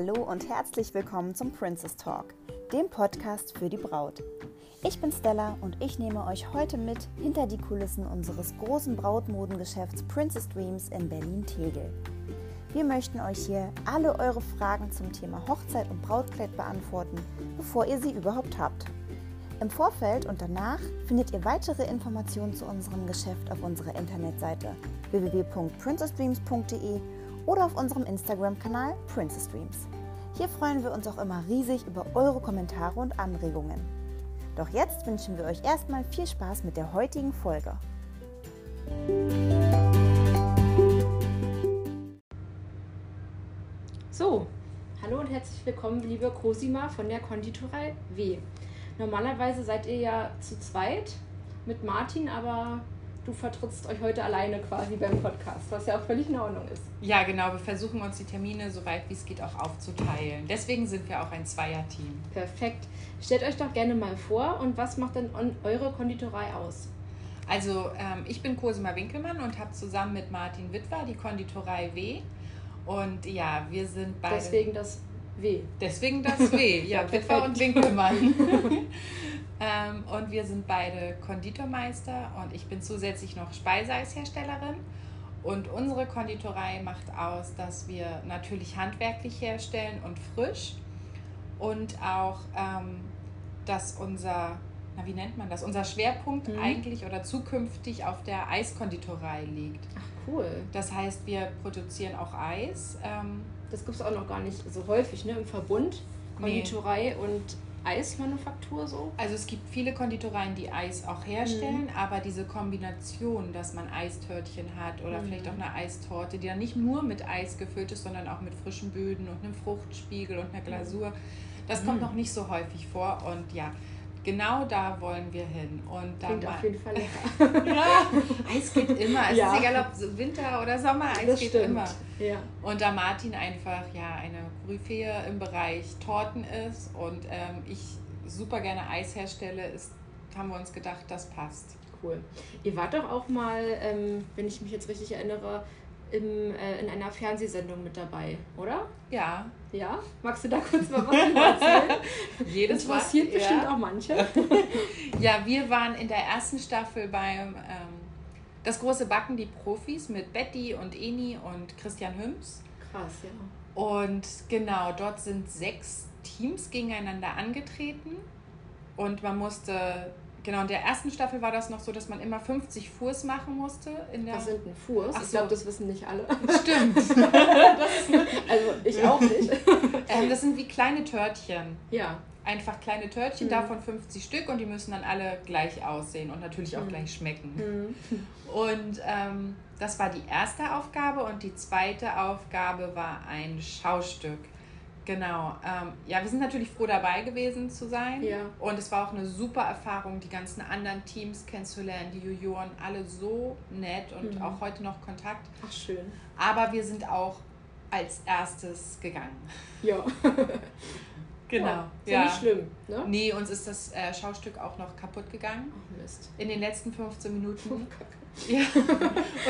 Hallo und herzlich willkommen zum Princess Talk, dem Podcast für die Braut. Ich bin Stella und ich nehme euch heute mit hinter die Kulissen unseres großen Brautmodengeschäfts Princess Dreams in Berlin-Tegel. Wir möchten euch hier alle eure Fragen zum Thema Hochzeit und Brautkleid beantworten, bevor ihr sie überhaupt habt. Im Vorfeld und danach findet ihr weitere Informationen zu unserem Geschäft auf unserer Internetseite www.princessdreams.de oder auf unserem Instagram-Kanal Princess Dreams. Hier freuen wir uns auch immer riesig über eure Kommentare und Anregungen. Doch jetzt wünschen wir euch erstmal viel Spaß mit der heutigen Folge. So, hallo und herzlich willkommen, liebe Cosima von der Konditorei W. Normalerweise seid ihr ja zu zweit mit Martin, aber du vertrittst euch heute alleine quasi beim Podcast, was ja auch völlig in Ordnung ist. Ja, genau. Wir versuchen uns die Termine so weit wie es geht auch aufzuteilen. Deswegen sind wir auch ein Zweierteam. Perfekt. Stellt euch doch gerne mal vor und was macht denn eure Konditorei aus? Also ähm, ich bin Cosima Winkelmann und habe zusammen mit Martin Witwer die Konditorei W. Und ja, wir sind beide... Deswegen das W. Deswegen das W, ja, Witwer und Winkelmann. Ähm, und wir sind beide Konditormeister und ich bin zusätzlich noch Speiseeisherstellerin. Und unsere Konditorei macht aus, dass wir natürlich handwerklich herstellen und frisch und auch, ähm, dass unser, na wie nennt man das, unser Schwerpunkt mhm. eigentlich oder zukünftig auf der Eiskonditorei liegt. Ach cool. Das heißt, wir produzieren auch Eis. Ähm, das gibt es auch noch gar nicht so häufig, ne? Im Verbund Konditorei nee. und Eismanufaktur so? Also es gibt viele Konditoreien, die Eis auch herstellen, mhm. aber diese Kombination, dass man Eistörtchen hat oder mhm. vielleicht auch eine Eistorte, die dann nicht nur mit Eis gefüllt ist, sondern auch mit frischen Böden und einem Fruchtspiegel und einer Glasur, das kommt mhm. noch nicht so häufig vor und ja, genau da wollen wir hin. Und Klingt auf jeden Fall lecker. ja, Eis geht immer. Es ja. ist egal, ob Winter oder Sommer, Eis das geht stimmt. immer. Ja. Und da Martin einfach ja eine Koryphäe im Bereich Torten ist und ähm, ich super gerne Eis herstelle, ist, haben wir uns gedacht, das passt. Cool. Ihr wart doch auch mal, ähm, wenn ich mich jetzt richtig erinnere, im, äh, in einer Fernsehsendung mit dabei, oder? Ja. Ja? Magst du da kurz mal was erzählen? Jedes Mal, bestimmt ja. auch manche. ja, wir waren in der ersten Staffel beim ähm, Das große Backen, die Profis mit Betty und Eni und Christian Hüms. Krass, ja. Und genau, dort sind sechs Teams gegeneinander angetreten und man musste Genau, in der ersten Staffel war das noch so, dass man immer 50 Fuß machen musste. In der Was sind denn Fuß? Ach ich glaube, das wissen nicht alle. Stimmt. also ich auch nicht. Ähm, das sind wie kleine Törtchen. Ja. Einfach kleine Törtchen, mhm. davon 50 Stück und die müssen dann alle gleich aussehen und natürlich auch mhm. gleich schmecken. Mhm. Und ähm, das war die erste Aufgabe und die zweite Aufgabe war ein Schaustück. Genau. Ähm, ja, wir sind natürlich froh dabei gewesen zu sein. Ja. Und es war auch eine super Erfahrung, die ganzen anderen Teams kennenzulernen, die Junioren, alle so nett und mhm. auch heute noch Kontakt. Ach, schön. Aber wir sind auch als erstes gegangen. Ja. genau. Ja, ist ja. nicht schlimm, ne? Nee, uns ist das äh, Schaustück auch noch kaputt gegangen. Ach, Mist. In den letzten 15 Minuten. Oh, ja.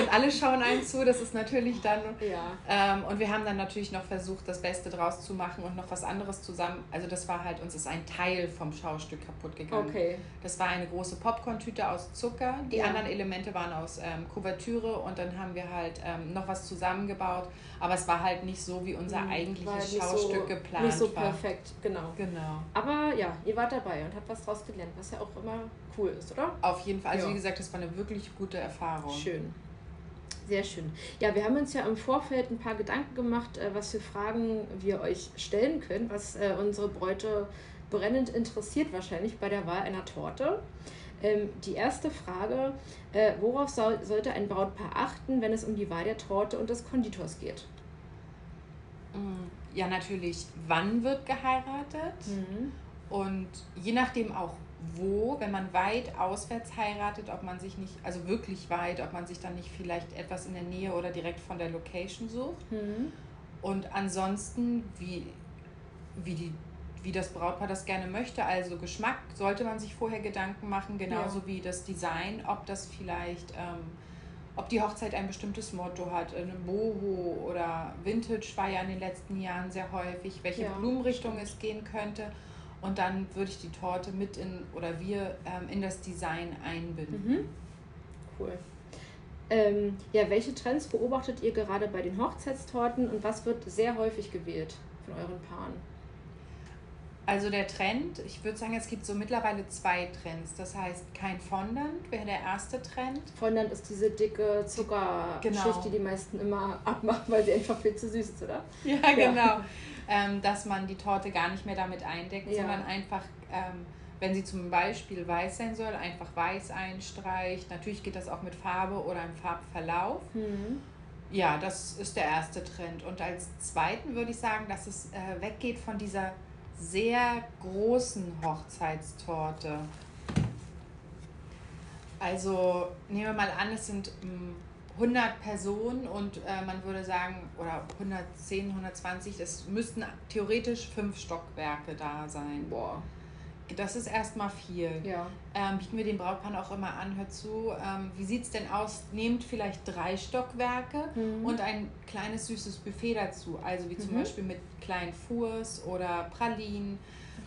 Und alle schauen einen zu, das ist natürlich dann. Ja. Ähm, und wir haben dann natürlich noch versucht, das Beste draus zu machen und noch was anderes zusammen. Also, das war halt, uns ist ein Teil vom Schaustück kaputt gegangen. Okay. Das war eine große Popcorn-Tüte aus Zucker. Die ja. anderen Elemente waren aus ähm, Kuvertüre und dann haben wir halt ähm, noch was zusammengebaut. Aber es war halt nicht so, wie unser hm, eigentliches Schaustück so, geplant Nicht so perfekt, genau. Genau. Aber ja, ihr wart dabei und habt was draus gelernt, was ja auch immer cool ist, oder? Auf jeden Fall. Also, ja. wie gesagt, das war eine wirklich gute Erfahrung. Schön. Sehr schön. Ja, wir haben uns ja im Vorfeld ein paar Gedanken gemacht, äh, was für Fragen wir euch stellen können, was äh, unsere Bräute brennend interessiert wahrscheinlich bei der Wahl einer Torte. Ähm, die erste Frage, äh, worauf soll, sollte ein Brautpaar achten, wenn es um die Wahl der Torte und des Konditors geht? Mm, ja, natürlich, wann wird geheiratet? Mhm. Und je nachdem auch wo, wenn man weit auswärts heiratet, ob man sich nicht, also wirklich weit, ob man sich dann nicht vielleicht etwas in der Nähe oder direkt von der Location sucht. Mhm. Und ansonsten, wie, wie, die, wie das Brautpaar das gerne möchte, also Geschmack, sollte man sich vorher Gedanken machen, genauso ja. wie das Design, ob das vielleicht, ähm, ob die Hochzeit ein bestimmtes Motto hat, eine Boho oder Vintage war ja in den letzten Jahren sehr häufig, welche ja. Blumenrichtung es gehen könnte. Und dann würde ich die Torte mit in oder wir ähm, in das Design einbinden. Mhm. Cool. Ähm, ja, welche Trends beobachtet ihr gerade bei den Hochzeitstorten und was wird sehr häufig gewählt von euren Paaren? Also der Trend, ich würde sagen, es gibt so mittlerweile zwei Trends. Das heißt, kein Fondant wäre der erste Trend. Fondant ist diese dicke Zuckerschicht, genau. die die meisten immer abmachen, weil sie einfach viel zu süß ist, oder? Ja, ja. genau. Ähm, dass man die Torte gar nicht mehr damit eindeckt, ja. sondern einfach, ähm, wenn sie zum Beispiel weiß sein soll, einfach weiß einstreicht. Natürlich geht das auch mit Farbe oder im Farbverlauf. Mhm. Ja, das ist der erste Trend. Und als zweiten würde ich sagen, dass es äh, weggeht von dieser sehr großen Hochzeitstorte. Also nehmen wir mal an, es sind 100 hm, Personen und äh, man würde sagen, oder 110, 120, es müssten theoretisch fünf Stockwerke da sein. Boah. Das ist erstmal viel. Ja. Ähm, bieten wir den Brautpaaren auch immer an, hört zu, ähm, wie sieht es denn aus? Nehmt vielleicht drei Stockwerke mhm. und ein kleines süßes Buffet dazu. Also wie zum mhm. Beispiel mit kleinen Fours oder Pralinen.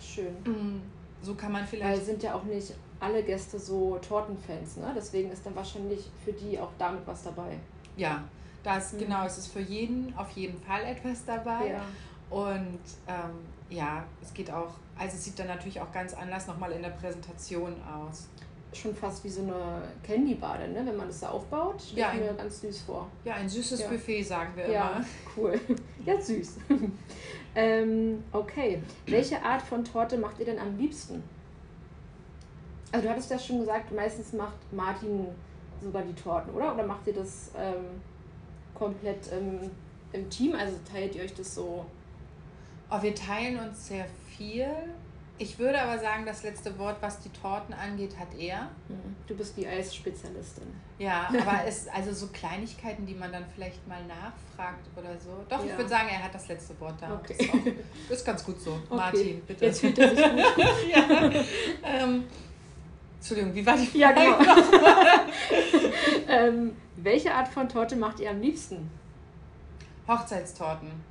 Schön. Mhm. So kann man vielleicht. Weil sind ja auch nicht alle Gäste so Tortenfans, ne? Deswegen ist dann wahrscheinlich für die auch damit was dabei. Ja, das mhm. genau, es ist für jeden auf jeden Fall etwas dabei. Ja. Und ähm, ja, es geht auch, also es sieht dann natürlich auch ganz anders nochmal in der Präsentation aus. Schon fast wie so eine Candy-Bade, ne? wenn man das so aufbaut. Ja, ich mir ganz süß vor. Ja, ein süßes ja. Buffet, sagen wir ja, immer. cool. Ja, süß. ähm, okay. Welche Art von Torte macht ihr denn am liebsten? Also du hattest ja schon gesagt, meistens macht Martin sogar die Torten, oder? Oder macht ihr das ähm, komplett im, im Team? Also teilt ihr euch das so Oh, wir teilen uns sehr viel. Ich würde aber sagen, das letzte Wort, was die Torten angeht, hat er. Mhm. Du bist die Eisspezialistin. Ja, aber es also so Kleinigkeiten, die man dann vielleicht mal nachfragt oder so. Doch, ja. ich würde sagen, er hat das letzte Wort da. Okay. Das, ist auch, ist ganz gut so. Okay. Martin, bitte. Jetzt fühlt er sich gut. ja. ähm, Entschuldigung, wie war die Frage? Ja, genau. ähm, welche Art von Torte macht ihr am liebsten? Hochzeitstorten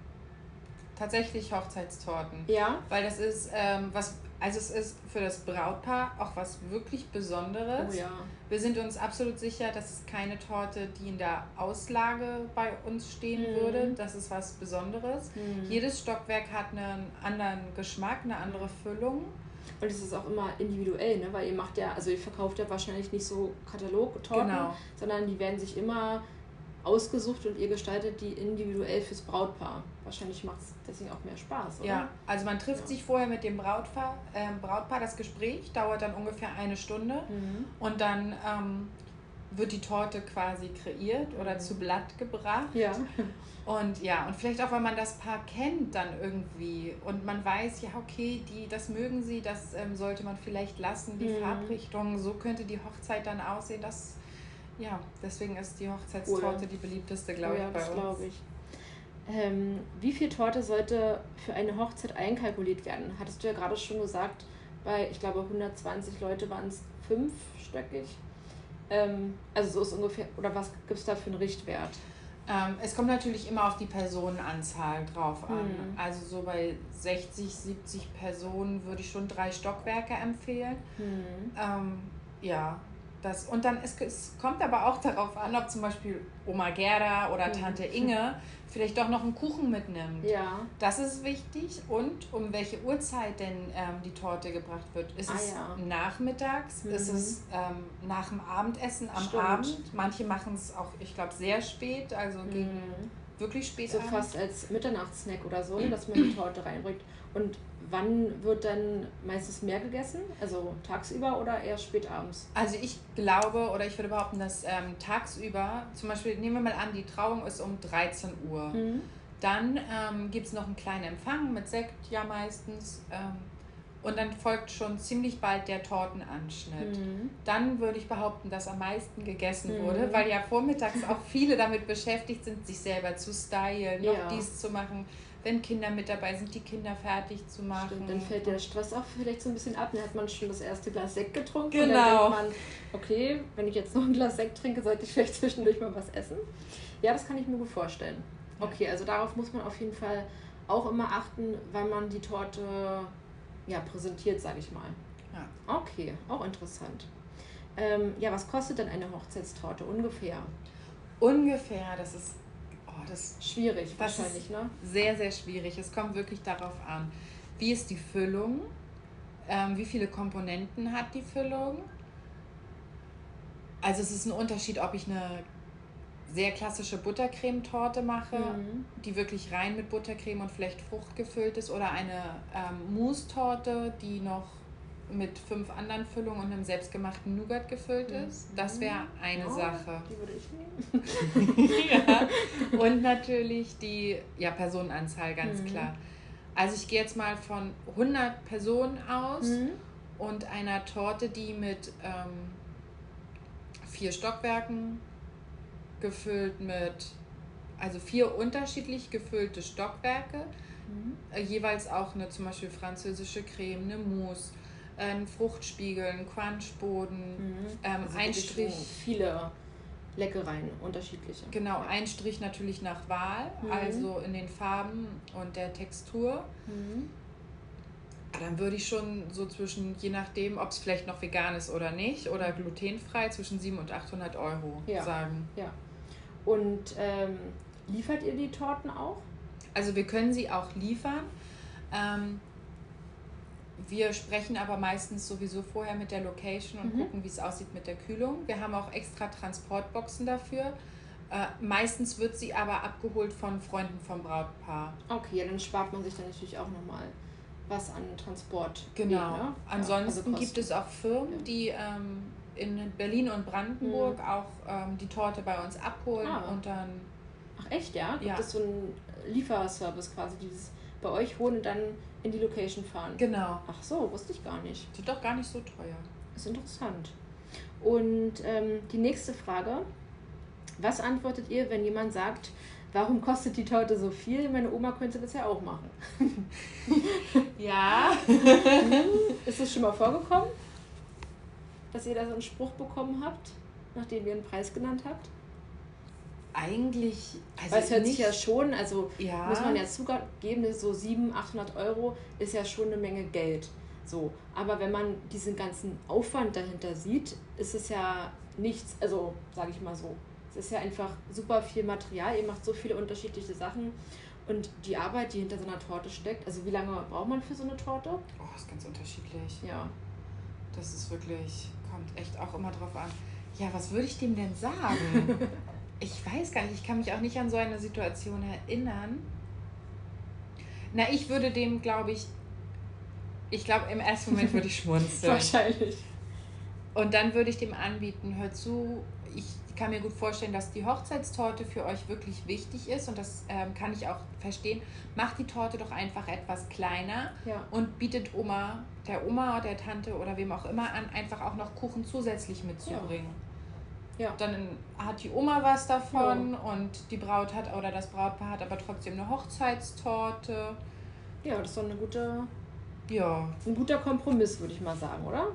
tatsächlich Hochzeitstorten. Ja. Weil das ist ähm, was, also es ist für das Brautpaar auch was wirklich Besonderes. Oh ja. Wir sind uns absolut sicher, dass es keine Torte, die in der Auslage bei uns stehen mhm. würde. Das ist was Besonderes. Mhm. Jedes Stockwerk hat einen anderen Geschmack, eine andere Füllung. Und es ist auch immer individuell, ne? weil ihr macht ja, also ihr verkauft ja wahrscheinlich nicht so Katalogtorten, genau. sondern die werden sich immer ausgesucht und ihr gestaltet die individuell fürs Brautpaar. Wahrscheinlich macht es deswegen auch mehr Spaß, oder? Ja, also man trifft ja. sich vorher mit dem Brautpaar, äh, Brautpaar. Das Gespräch dauert dann ungefähr eine Stunde mhm. und dann ähm, wird die Torte quasi kreiert oder mhm. zu Blatt gebracht. Ja. Und ja, und vielleicht auch, weil man das Paar kennt dann irgendwie und man weiß, ja, okay, die, das mögen sie, das ähm, sollte man vielleicht lassen, die mhm. Farbrichtung, so könnte die Hochzeit dann aussehen, das ja, deswegen ist die Hochzeitstorte cool. die beliebteste, glaube oh, ja, ich, bei uns. glaube ich. Ähm, wie viel Torte sollte für eine Hochzeit einkalkuliert werden? Hattest du ja gerade schon gesagt, bei, ich glaube, 120 Leute waren es fünfstöckig. Ähm, also so ist ungefähr, oder was gibt es da für einen Richtwert? Ähm, es kommt natürlich immer auf die Personenanzahl drauf an. Mhm. Also so bei 60, 70 Personen würde ich schon drei Stockwerke empfehlen. Mhm. Ähm, ja, das, und dann es, es kommt aber auch darauf an, ob zum Beispiel Oma Gerda oder mhm. Tante Inge vielleicht doch noch einen Kuchen mitnimmt. Ja. Das ist wichtig. Und um welche Uhrzeit denn ähm, die Torte gebracht wird. Ist ah, es ja. nachmittags? Mhm. Ist es ähm, nach dem Abendessen am Stimmt. Abend? Manche machen es auch, ich glaube, sehr spät, also mhm. gegen wirklich spät. So Abend. fast als Mitternachtssnack oder so, dass man die Torte reinbringt. Und wann wird dann meistens mehr gegessen? Also tagsüber oder eher spät abends? Also ich glaube oder ich würde behaupten, dass ähm, tagsüber, zum Beispiel nehmen wir mal an, die Trauung ist um 13 Uhr. Mhm. Dann ähm, gibt es noch einen kleinen Empfang mit Sekt, ja meistens. Ähm, und dann folgt schon ziemlich bald der Tortenanschnitt. Mhm. Dann würde ich behaupten, dass am meisten gegessen mhm. wurde, weil ja vormittags auch viele damit beschäftigt sind, sich selber zu stylen, noch ja. dies zu machen wenn Kinder mit dabei sind, die Kinder fertig zu machen. Stimmt, dann fällt der Stress auch vielleicht so ein bisschen ab. Dann hat man schon das erste Glas Sekt getrunken. Genau. Und dann denkt man, okay, wenn ich jetzt noch ein Glas Sekt trinke, sollte ich vielleicht zwischendurch mal was essen. Ja, das kann ich mir gut vorstellen. Okay, also darauf muss man auf jeden Fall auch immer achten, wenn man die Torte ja, präsentiert, sage ich mal. Ja. Okay, auch interessant. Ähm, ja, was kostet denn eine Hochzeitstorte ungefähr? Ungefähr, das ist oh, das schwierig das wahrscheinlich, ne? Sehr, sehr schwierig. Es kommt wirklich darauf an, wie ist die Füllung, ähm, wie viele Komponenten hat die Füllung. Also es ist ein Unterschied, ob ich eine sehr klassische Buttercremetorte mache, mhm. die wirklich rein mit Buttercreme und vielleicht Frucht gefüllt ist, oder eine ähm, Mousse-Torte, die noch mit fünf anderen Füllungen und einem selbstgemachten Nougat gefüllt mhm. ist. Das wäre eine oh, Sache. Die würde ich nehmen. ja. Und natürlich die ja, Personenanzahl, ganz mhm. klar. Also ich gehe jetzt mal von 100 Personen aus mhm. und einer Torte, die mit ähm, vier Stockwerken gefüllt mit, also vier unterschiedlich gefüllte Stockwerke, mhm. äh, jeweils auch eine zum Beispiel französische Creme, eine Mousse, ein Fruchtspiegel, ein Crunchboden, mhm. ähm, also ein Strich. Viele Leckereien, unterschiedliche. Genau, ein Strich natürlich nach Wahl, mhm. also in den Farben und der Textur. Mhm. Dann würde ich schon so zwischen, je nachdem, ob es vielleicht noch vegan ist oder nicht, oder glutenfrei, zwischen 700 und 800 Euro ja. sagen. Ja. Und ähm, liefert ihr die Torten auch? Also wir können sie auch liefern. Ähm, wir sprechen aber meistens sowieso vorher mit der Location und mhm. gucken, wie es aussieht mit der Kühlung. Wir haben auch extra Transportboxen dafür. Äh, meistens wird sie aber abgeholt von Freunden vom Brautpaar. Okay, ja, dann spart man sich dann natürlich auch nochmal was an Transport. Genau. Ne? Ansonsten ja, also gibt es auch Firmen, ja. die ähm, in Berlin und Brandenburg mhm. auch ähm, die Torte bei uns abholen ah. und dann. Ach echt, ja? Gibt ja. es so einen Lieferservice quasi, dieses bei euch holen und dann in die Location fahren? Genau. Ach so, wusste ich gar nicht. Sind doch gar nicht so teuer. ist interessant. Und ähm, die nächste Frage. Was antwortet ihr, wenn jemand sagt, warum kostet die Torte so viel? Meine Oma könnte das ja auch machen. ja. ist das schon mal vorgekommen? dass ihr da so einen Spruch bekommen habt, nachdem ihr einen Preis genannt habt? Eigentlich, also Weil es hört sich ja schon, also ja. muss man ja zugeben, so 700, 800 Euro ist ja schon eine Menge Geld. So, aber wenn man diesen ganzen Aufwand dahinter sieht, ist es ja nichts, also sage ich mal so, es ist ja einfach super viel Material, ihr macht so viele unterschiedliche Sachen und die Arbeit, die hinter so einer Torte steckt, also wie lange braucht man für so eine Torte? Oh, ist ganz unterschiedlich. Ja. Das ist wirklich kommt echt auch immer drauf an. Ja, was würde ich dem denn sagen? ich weiß gar nicht, ich kann mich auch nicht an so eine Situation erinnern. Na, ich würde dem, glaube ich, ich glaube, im ersten Moment würde ich schmunzeln. Wahrscheinlich. Und dann würde ich dem anbieten, hör zu, ich kann mir gut vorstellen, dass die Hochzeitstorte für euch wirklich wichtig ist und das ähm, kann ich auch verstehen. Macht die Torte doch einfach etwas kleiner ja. und bietet Oma, der Oma oder der Tante oder wem auch immer an, einfach auch noch Kuchen zusätzlich mitzubringen. Ja. Ja. Dann hat die Oma was davon ja. und die Braut hat oder das Brautpaar hat aber trotzdem eine Hochzeitstorte. Ja, das ist doch eine gute, ja. ein guter Kompromiss, würde ich mal sagen, oder?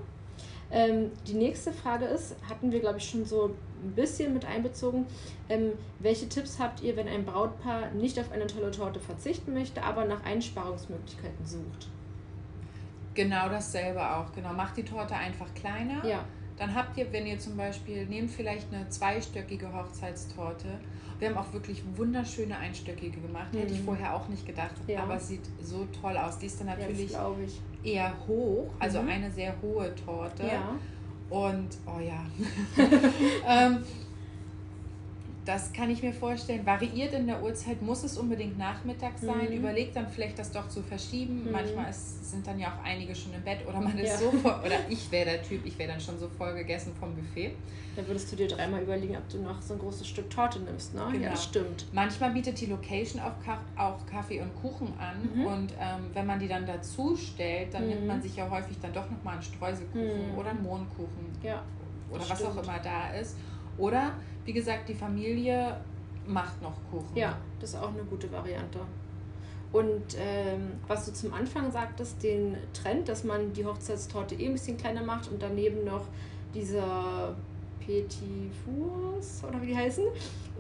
Ähm, die nächste Frage ist, hatten wir, glaube ich, schon so ein bisschen mit einbezogen. Ähm, welche Tipps habt ihr, wenn ein Brautpaar nicht auf eine tolle Torte verzichten möchte, aber nach Einsparungsmöglichkeiten sucht? Genau dasselbe auch. Genau, macht die Torte einfach kleiner. Ja. Dann habt ihr, wenn ihr zum Beispiel, nehmt vielleicht eine zweistöckige Hochzeitstorte. Wir haben auch wirklich wunderschöne einstöckige gemacht. Mhm. Hätte ich mhm. vorher auch nicht gedacht. Ja. Aber sieht so toll aus. Die ist dann natürlich ja, eher hoch, also mhm. eine sehr hohe Torte. Ja. Und, oh ja. ähm, das kann ich mir vorstellen. Variiert in der Uhrzeit, muss es unbedingt Nachmittag sein. Mhm. Überlegt dann vielleicht, das doch zu verschieben. Mhm. Manchmal ist, sind dann ja auch einige schon im Bett oder man ist ja. so voll, oder ich wäre der Typ, ich wäre dann schon so voll gegessen vom Buffet. Dann würdest du dir dreimal überlegen, ob du noch so ein großes Stück Torte nimmst, ne? Genau. Ja, stimmt. Manchmal bietet die Location auch, auch Kaffee und Kuchen an mhm. und ähm, wenn man die dann dazu stellt, dann nimmt man mhm. sich ja häufig dann doch nochmal einen Streuselkuchen mhm. oder einen Mohnkuchen. Ja. Oder was auch immer da ist. Oder wie gesagt, die Familie macht noch Kuchen. Ja, das ist auch eine gute Variante. Und ähm, was du zum Anfang sagtest, den Trend, dass man die Hochzeitstorte eh ein bisschen kleiner macht und daneben noch diese Petit Fours oder wie die heißen?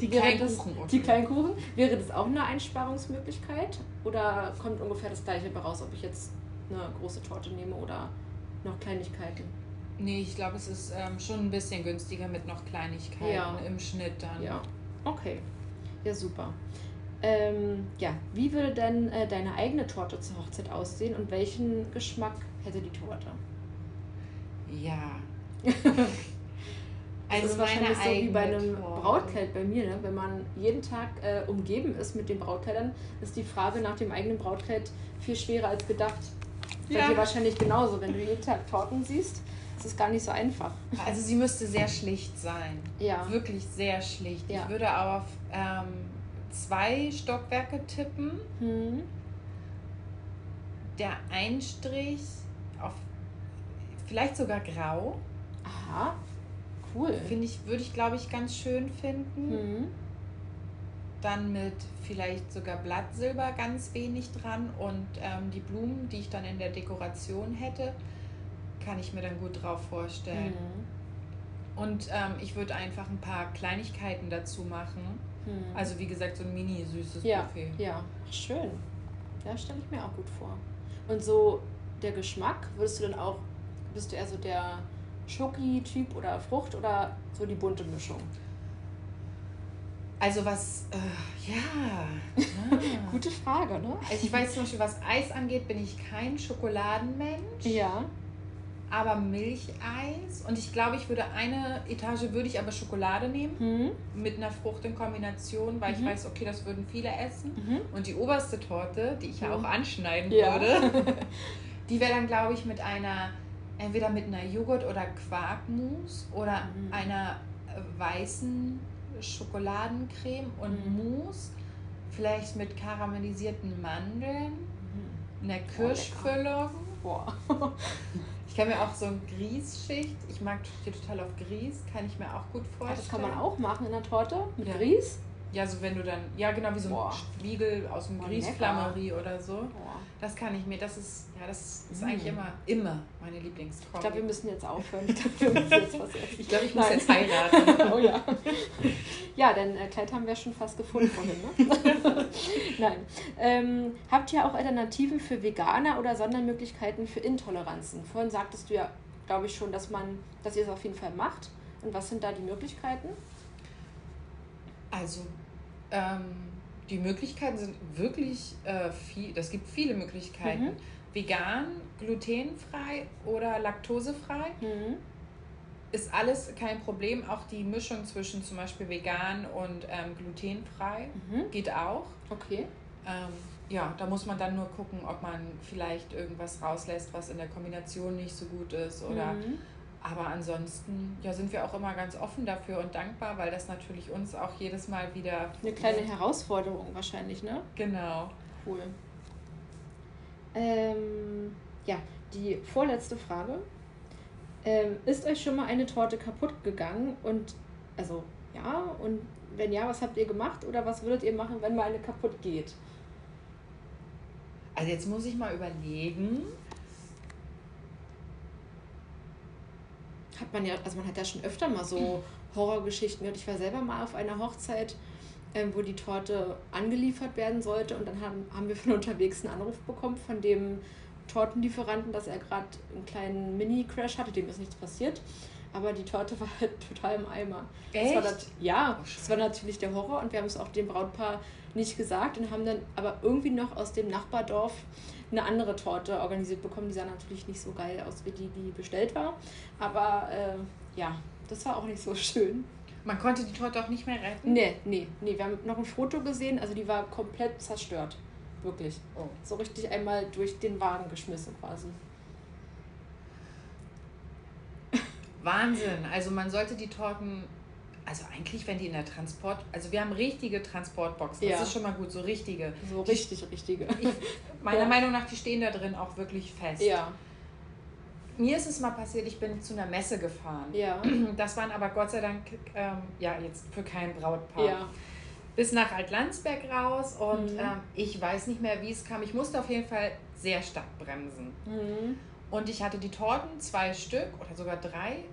Die kleinen Kuchen. Die kleinen Kuchen. Wäre das auch eine Einsparungsmöglichkeit? Oder kommt ungefähr das gleiche raus, ob ich jetzt eine große Torte nehme oder noch Kleinigkeiten? Nee, ich glaube, es ist ähm, schon ein bisschen günstiger mit noch Kleinigkeiten ja. im Schnitt dann. Ja, okay. Ja, super. Ähm, ja, wie würde denn äh, deine eigene Torte zur Hochzeit aussehen und welchen Geschmack hätte die Torte? Ja. also das ist wahrscheinlich so wie bei einem Torte. Brautkleid bei mir, ne? wenn man jeden Tag äh, umgeben ist mit den Brautkleidern, ist die Frage nach dem eigenen Brautkleid viel schwerer als gedacht. Ja. Bei dir wahrscheinlich genauso, wenn du jeden Tag Torten siehst ist es gar nicht so einfach. Also sie müsste sehr schlicht sein. Ja. Wirklich sehr schlicht. Ja. Ich würde auf ähm, zwei Stockwerke tippen. Hm. Der Einstrich auf vielleicht sogar grau. Aha, cool. Finde ich, würde ich glaube ich ganz schön finden. Hm. Dann mit vielleicht sogar Blattsilber ganz wenig dran und ähm, die Blumen, die ich dann in der Dekoration hätte, kann ich mir dann gut drauf vorstellen. Mhm. Und ähm, ich würde einfach ein paar Kleinigkeiten dazu machen. Mhm. Also wie gesagt, so ein mini süßes ja, Buffet. Ja, schön. Ja, stelle ich mir auch gut vor. Und so der Geschmack, würdest du dann auch, bist du eher so der Schoki-Typ oder Frucht oder so die bunte Mischung? Also was, äh, ja. Ah. Gute Frage, ne? Also ich weiß zum Beispiel, was Eis angeht, bin ich kein Schokoladenmensch. Ja aber Milcheis und ich glaube, ich würde eine Etage würde ich aber Schokolade nehmen mhm. mit einer Frucht in Kombination, weil mhm. ich weiß, okay, das würden viele essen mhm. und die oberste Torte, die ich ja auch mhm. anschneiden ja. würde, die wäre dann glaube ich mit einer entweder mit einer Joghurt oder Quarkmus oder mhm. einer weißen Schokoladencreme und mhm. Mousse, vielleicht mit karamellisierten Mandeln, einer Kirschfüllung. Boah. Ich kann mir auch so ein Grießschicht, ich mag total auf Grieß, kann ich mir auch gut vorstellen. Ah, das kann man auch machen in der Torte mit ja. Grieß? Ja, so wenn du dann, ja genau, wie so ein Boah. Spiegel aus dem Grießflammerie oder so. Boah. Das kann ich mir, das ist, ja, das ist mm. eigentlich immer, immer meine Lieblingskombi. Ich glaube, wir müssen jetzt aufhören. Ich glaube, wir müssen jetzt was essen. Ich glaube, ich muss Nein. jetzt heiraten. oh ja. Ja, denn äh, Kleid haben wir schon fast gefunden vorhin, ne? Nein. Ähm, habt ihr auch Alternativen für Veganer oder Sondermöglichkeiten für Intoleranzen? Vorhin sagtest du ja, glaube ich schon, dass man, dass ihr es auf jeden Fall macht. Und was sind da die Möglichkeiten? Also ähm, die Möglichkeiten sind wirklich äh, viel. Es gibt viele Möglichkeiten. Mhm. Vegan, glutenfrei oder laktosefrei. Mhm. Ist alles kein Problem. Auch die Mischung zwischen zum Beispiel vegan und ähm, glutenfrei mhm. geht auch. Okay. Ähm, ja, da muss man dann nur gucken, ob man vielleicht irgendwas rauslässt, was in der Kombination nicht so gut ist oder mhm. Aber ansonsten ja, sind wir auch immer ganz offen dafür und dankbar, weil das natürlich uns auch jedes Mal wieder. Eine kleine Herausforderung wahrscheinlich, ne? Genau. Cool. Ähm, ja, die vorletzte Frage. Ähm, ist euch schon mal eine Torte kaputt gegangen? Und also ja, und wenn ja, was habt ihr gemacht oder was würdet ihr machen, wenn mal eine kaputt geht? Also jetzt muss ich mal überlegen. Hat man ja, also man hat ja schon öfter mal so Horrorgeschichten gehört. Ich war selber mal auf einer Hochzeit, ähm, wo die Torte angeliefert werden sollte und dann haben, haben wir von unterwegs einen Anruf bekommen von dem Tortenlieferanten, dass er gerade einen kleinen Mini-Crash hatte, dem ist nichts passiert. Aber die Torte war halt total im Eimer. Echt? Das das, ja, oh, das war natürlich der Horror und wir haben es auch dem Brautpaar nicht gesagt und haben dann aber irgendwie noch aus dem Nachbardorf eine andere Torte organisiert bekommen. Die sah natürlich nicht so geil aus wie die, die bestellt war. Aber äh, ja, das war auch nicht so schön. Man konnte die Torte auch nicht mehr retten? Nee, nee, nee. Wir haben noch ein Foto gesehen, also die war komplett zerstört. Wirklich. Oh. So richtig einmal durch den Wagen geschmissen quasi. Wahnsinn. Also man sollte die Torten also eigentlich, wenn die in der Transport, also wir haben richtige Transportboxen, das ja. ist schon mal gut, so richtige. So richtig, die, richtige. Ich, meiner ja. Meinung nach, die stehen da drin auch wirklich fest. Ja. Mir ist es mal passiert, ich bin zu einer Messe gefahren. Ja. Das waren aber Gott sei Dank, ähm, ja, jetzt für kein Brautpaar. Ja. bis nach Altlandsberg raus und mhm. ähm, ich weiß nicht mehr, wie es kam. Ich musste auf jeden Fall sehr stark bremsen. Mhm. Und ich hatte die Torten, zwei Stück oder sogar drei,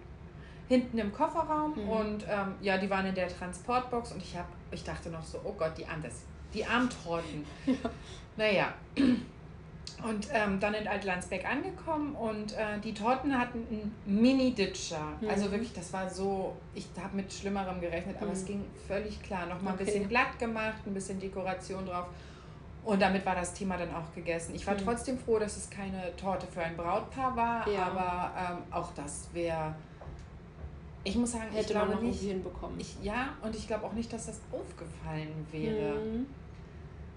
hinten im Kofferraum mhm. und ähm, ja, die waren in der Transportbox und ich, hab, ich dachte noch so, oh Gott, die, Andes, die Armtorten. Ja. Naja, und ähm, dann in Altlandsbeck angekommen und äh, die Torten hatten einen Mini-Ditcher. Mhm. Also wirklich, das war so, ich habe mit Schlimmerem gerechnet, aber mhm. es ging völlig klar. Nochmal okay. ein bisschen glatt gemacht, ein bisschen Dekoration drauf. Und damit war das Thema dann auch gegessen. Ich war mhm. trotzdem froh, dass es keine Torte für ein Brautpaar war, ja. aber ähm, auch das wäre. Ich muss sagen, Hätte ich glaube man nicht. Hinbekommen. Ich, ja, und ich glaube auch nicht, dass das aufgefallen wäre. Mhm.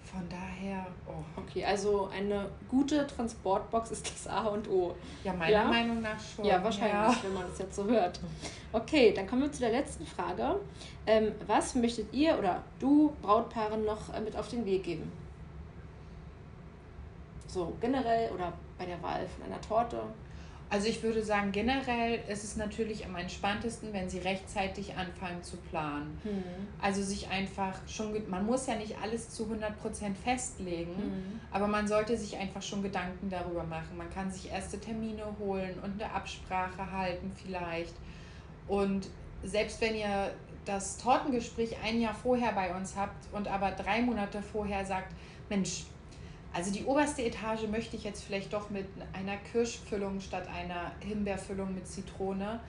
Von daher. Oh. Okay, also eine gute Transportbox ist das A und O. Ja, meiner ja? Meinung nach schon. Ja, wahrscheinlich, ja. wenn man das jetzt so hört. Okay, dann kommen wir zu der letzten Frage. Ähm, was möchtet ihr oder du Brautpaaren noch äh, mit auf den Weg geben? So generell oder bei der Wahl von einer Torte? Also ich würde sagen, generell ist es natürlich am entspanntesten, wenn sie rechtzeitig anfangen zu planen. Mhm. Also sich einfach schon, man muss ja nicht alles zu 100% festlegen, mhm. aber man sollte sich einfach schon Gedanken darüber machen. Man kann sich erste Termine holen und eine Absprache halten vielleicht. Und selbst wenn ihr das Tortengespräch ein Jahr vorher bei uns habt und aber drei Monate vorher sagt, Mensch, also die oberste Etage möchte ich jetzt vielleicht doch mit einer Kirschfüllung statt einer Himbeerfüllung mit Zitrone.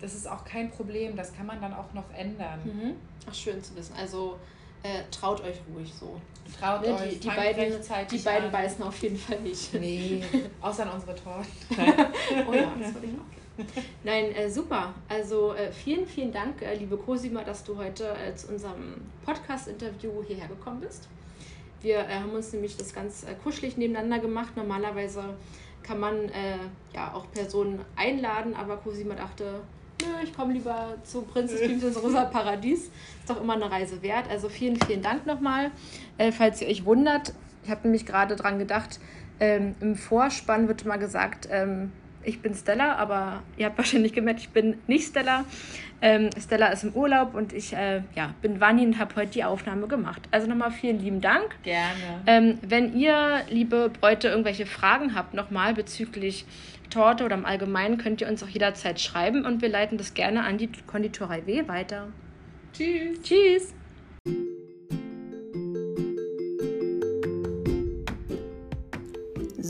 Das ist auch kein Problem, das kann man dann auch noch ändern. Mhm. Ach, schön zu wissen. Also äh, traut euch ruhig so. Traut ne, euch, die, die beiden, die beiden an. beißen auf jeden Fall nicht. Nee, außer an unsere Torten. oh ja, das würde ich auch Nein, äh, super. Also äh, vielen, vielen Dank, äh, liebe Cosima, dass du heute äh, zu unserem Podcast-Interview hierher gekommen bist. Wir äh, haben uns nämlich das ganz äh, kuschelig nebeneinander gemacht. Normalerweise kann man äh, ja auch Personen einladen, aber Cosima dachte, nö, ich komme lieber zu Princess Dreams ins Rosa Paradies. Ist doch immer eine Reise wert. Also vielen, vielen Dank nochmal. Äh, falls ihr euch wundert, ich habe nämlich gerade dran gedacht, ähm, im Vorspann wird immer gesagt, ähm, ich bin Stella, aber ihr habt wahrscheinlich gemerkt, ich bin nicht Stella. Ähm, Stella ist im Urlaub und ich äh, ja, bin Vanni und habe heute die Aufnahme gemacht. Also nochmal vielen lieben Dank. Gerne. Ähm, wenn ihr, liebe Bräute, irgendwelche Fragen habt, nochmal bezüglich Torte oder im Allgemeinen, könnt ihr uns auch jederzeit schreiben und wir leiten das gerne an die Konditorei W weiter. Tschüss. Tschüss.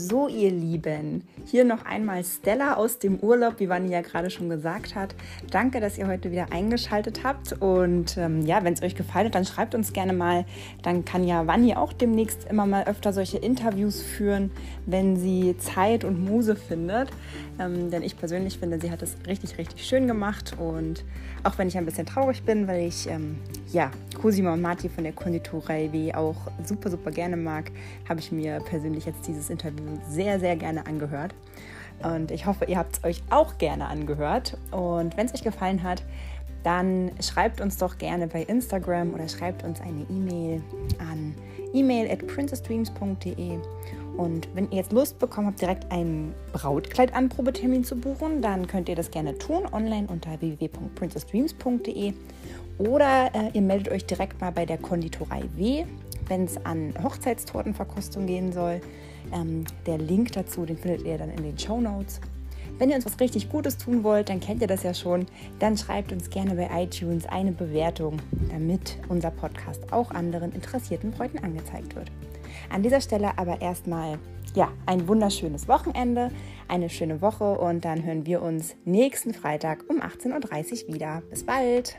So, ihr Lieben, hier noch einmal Stella aus dem Urlaub, wie Vanni ja gerade schon gesagt hat. Danke, dass ihr heute wieder eingeschaltet habt. Und ähm, ja, wenn es euch gefallen hat, dann schreibt uns gerne mal. Dann kann ja Vanni auch demnächst immer mal öfter solche Interviews führen, wenn sie Zeit und Muse findet. Ähm, denn ich persönlich finde, sie hat es richtig, richtig schön gemacht. Und auch wenn ich ein bisschen traurig bin, weil ich ähm, ja, Cosima und Marti von der Konditorei W auch super, super gerne mag, habe ich mir persönlich jetzt dieses Interview sehr, sehr gerne angehört. Und ich hoffe, ihr habt es euch auch gerne angehört. Und wenn es euch gefallen hat, dann schreibt uns doch gerne bei Instagram oder schreibt uns eine E-Mail an email at princessdreams.de. Und wenn ihr jetzt Lust bekommen habt, direkt einen Brautkleid-Anprobetermin zu buchen, dann könnt ihr das gerne tun online unter www.princessdreams.de oder äh, ihr meldet euch direkt mal bei der Konditorei W, wenn es an Hochzeitstortenverkostung gehen soll. Ähm, der Link dazu, den findet ihr dann in den Show Notes. Wenn ihr uns was richtig Gutes tun wollt, dann kennt ihr das ja schon. Dann schreibt uns gerne bei iTunes eine Bewertung, damit unser Podcast auch anderen interessierten Bräuten angezeigt wird. An dieser Stelle aber erstmal ja, ein wunderschönes Wochenende, eine schöne Woche und dann hören wir uns nächsten Freitag um 18.30 Uhr wieder. Bis bald!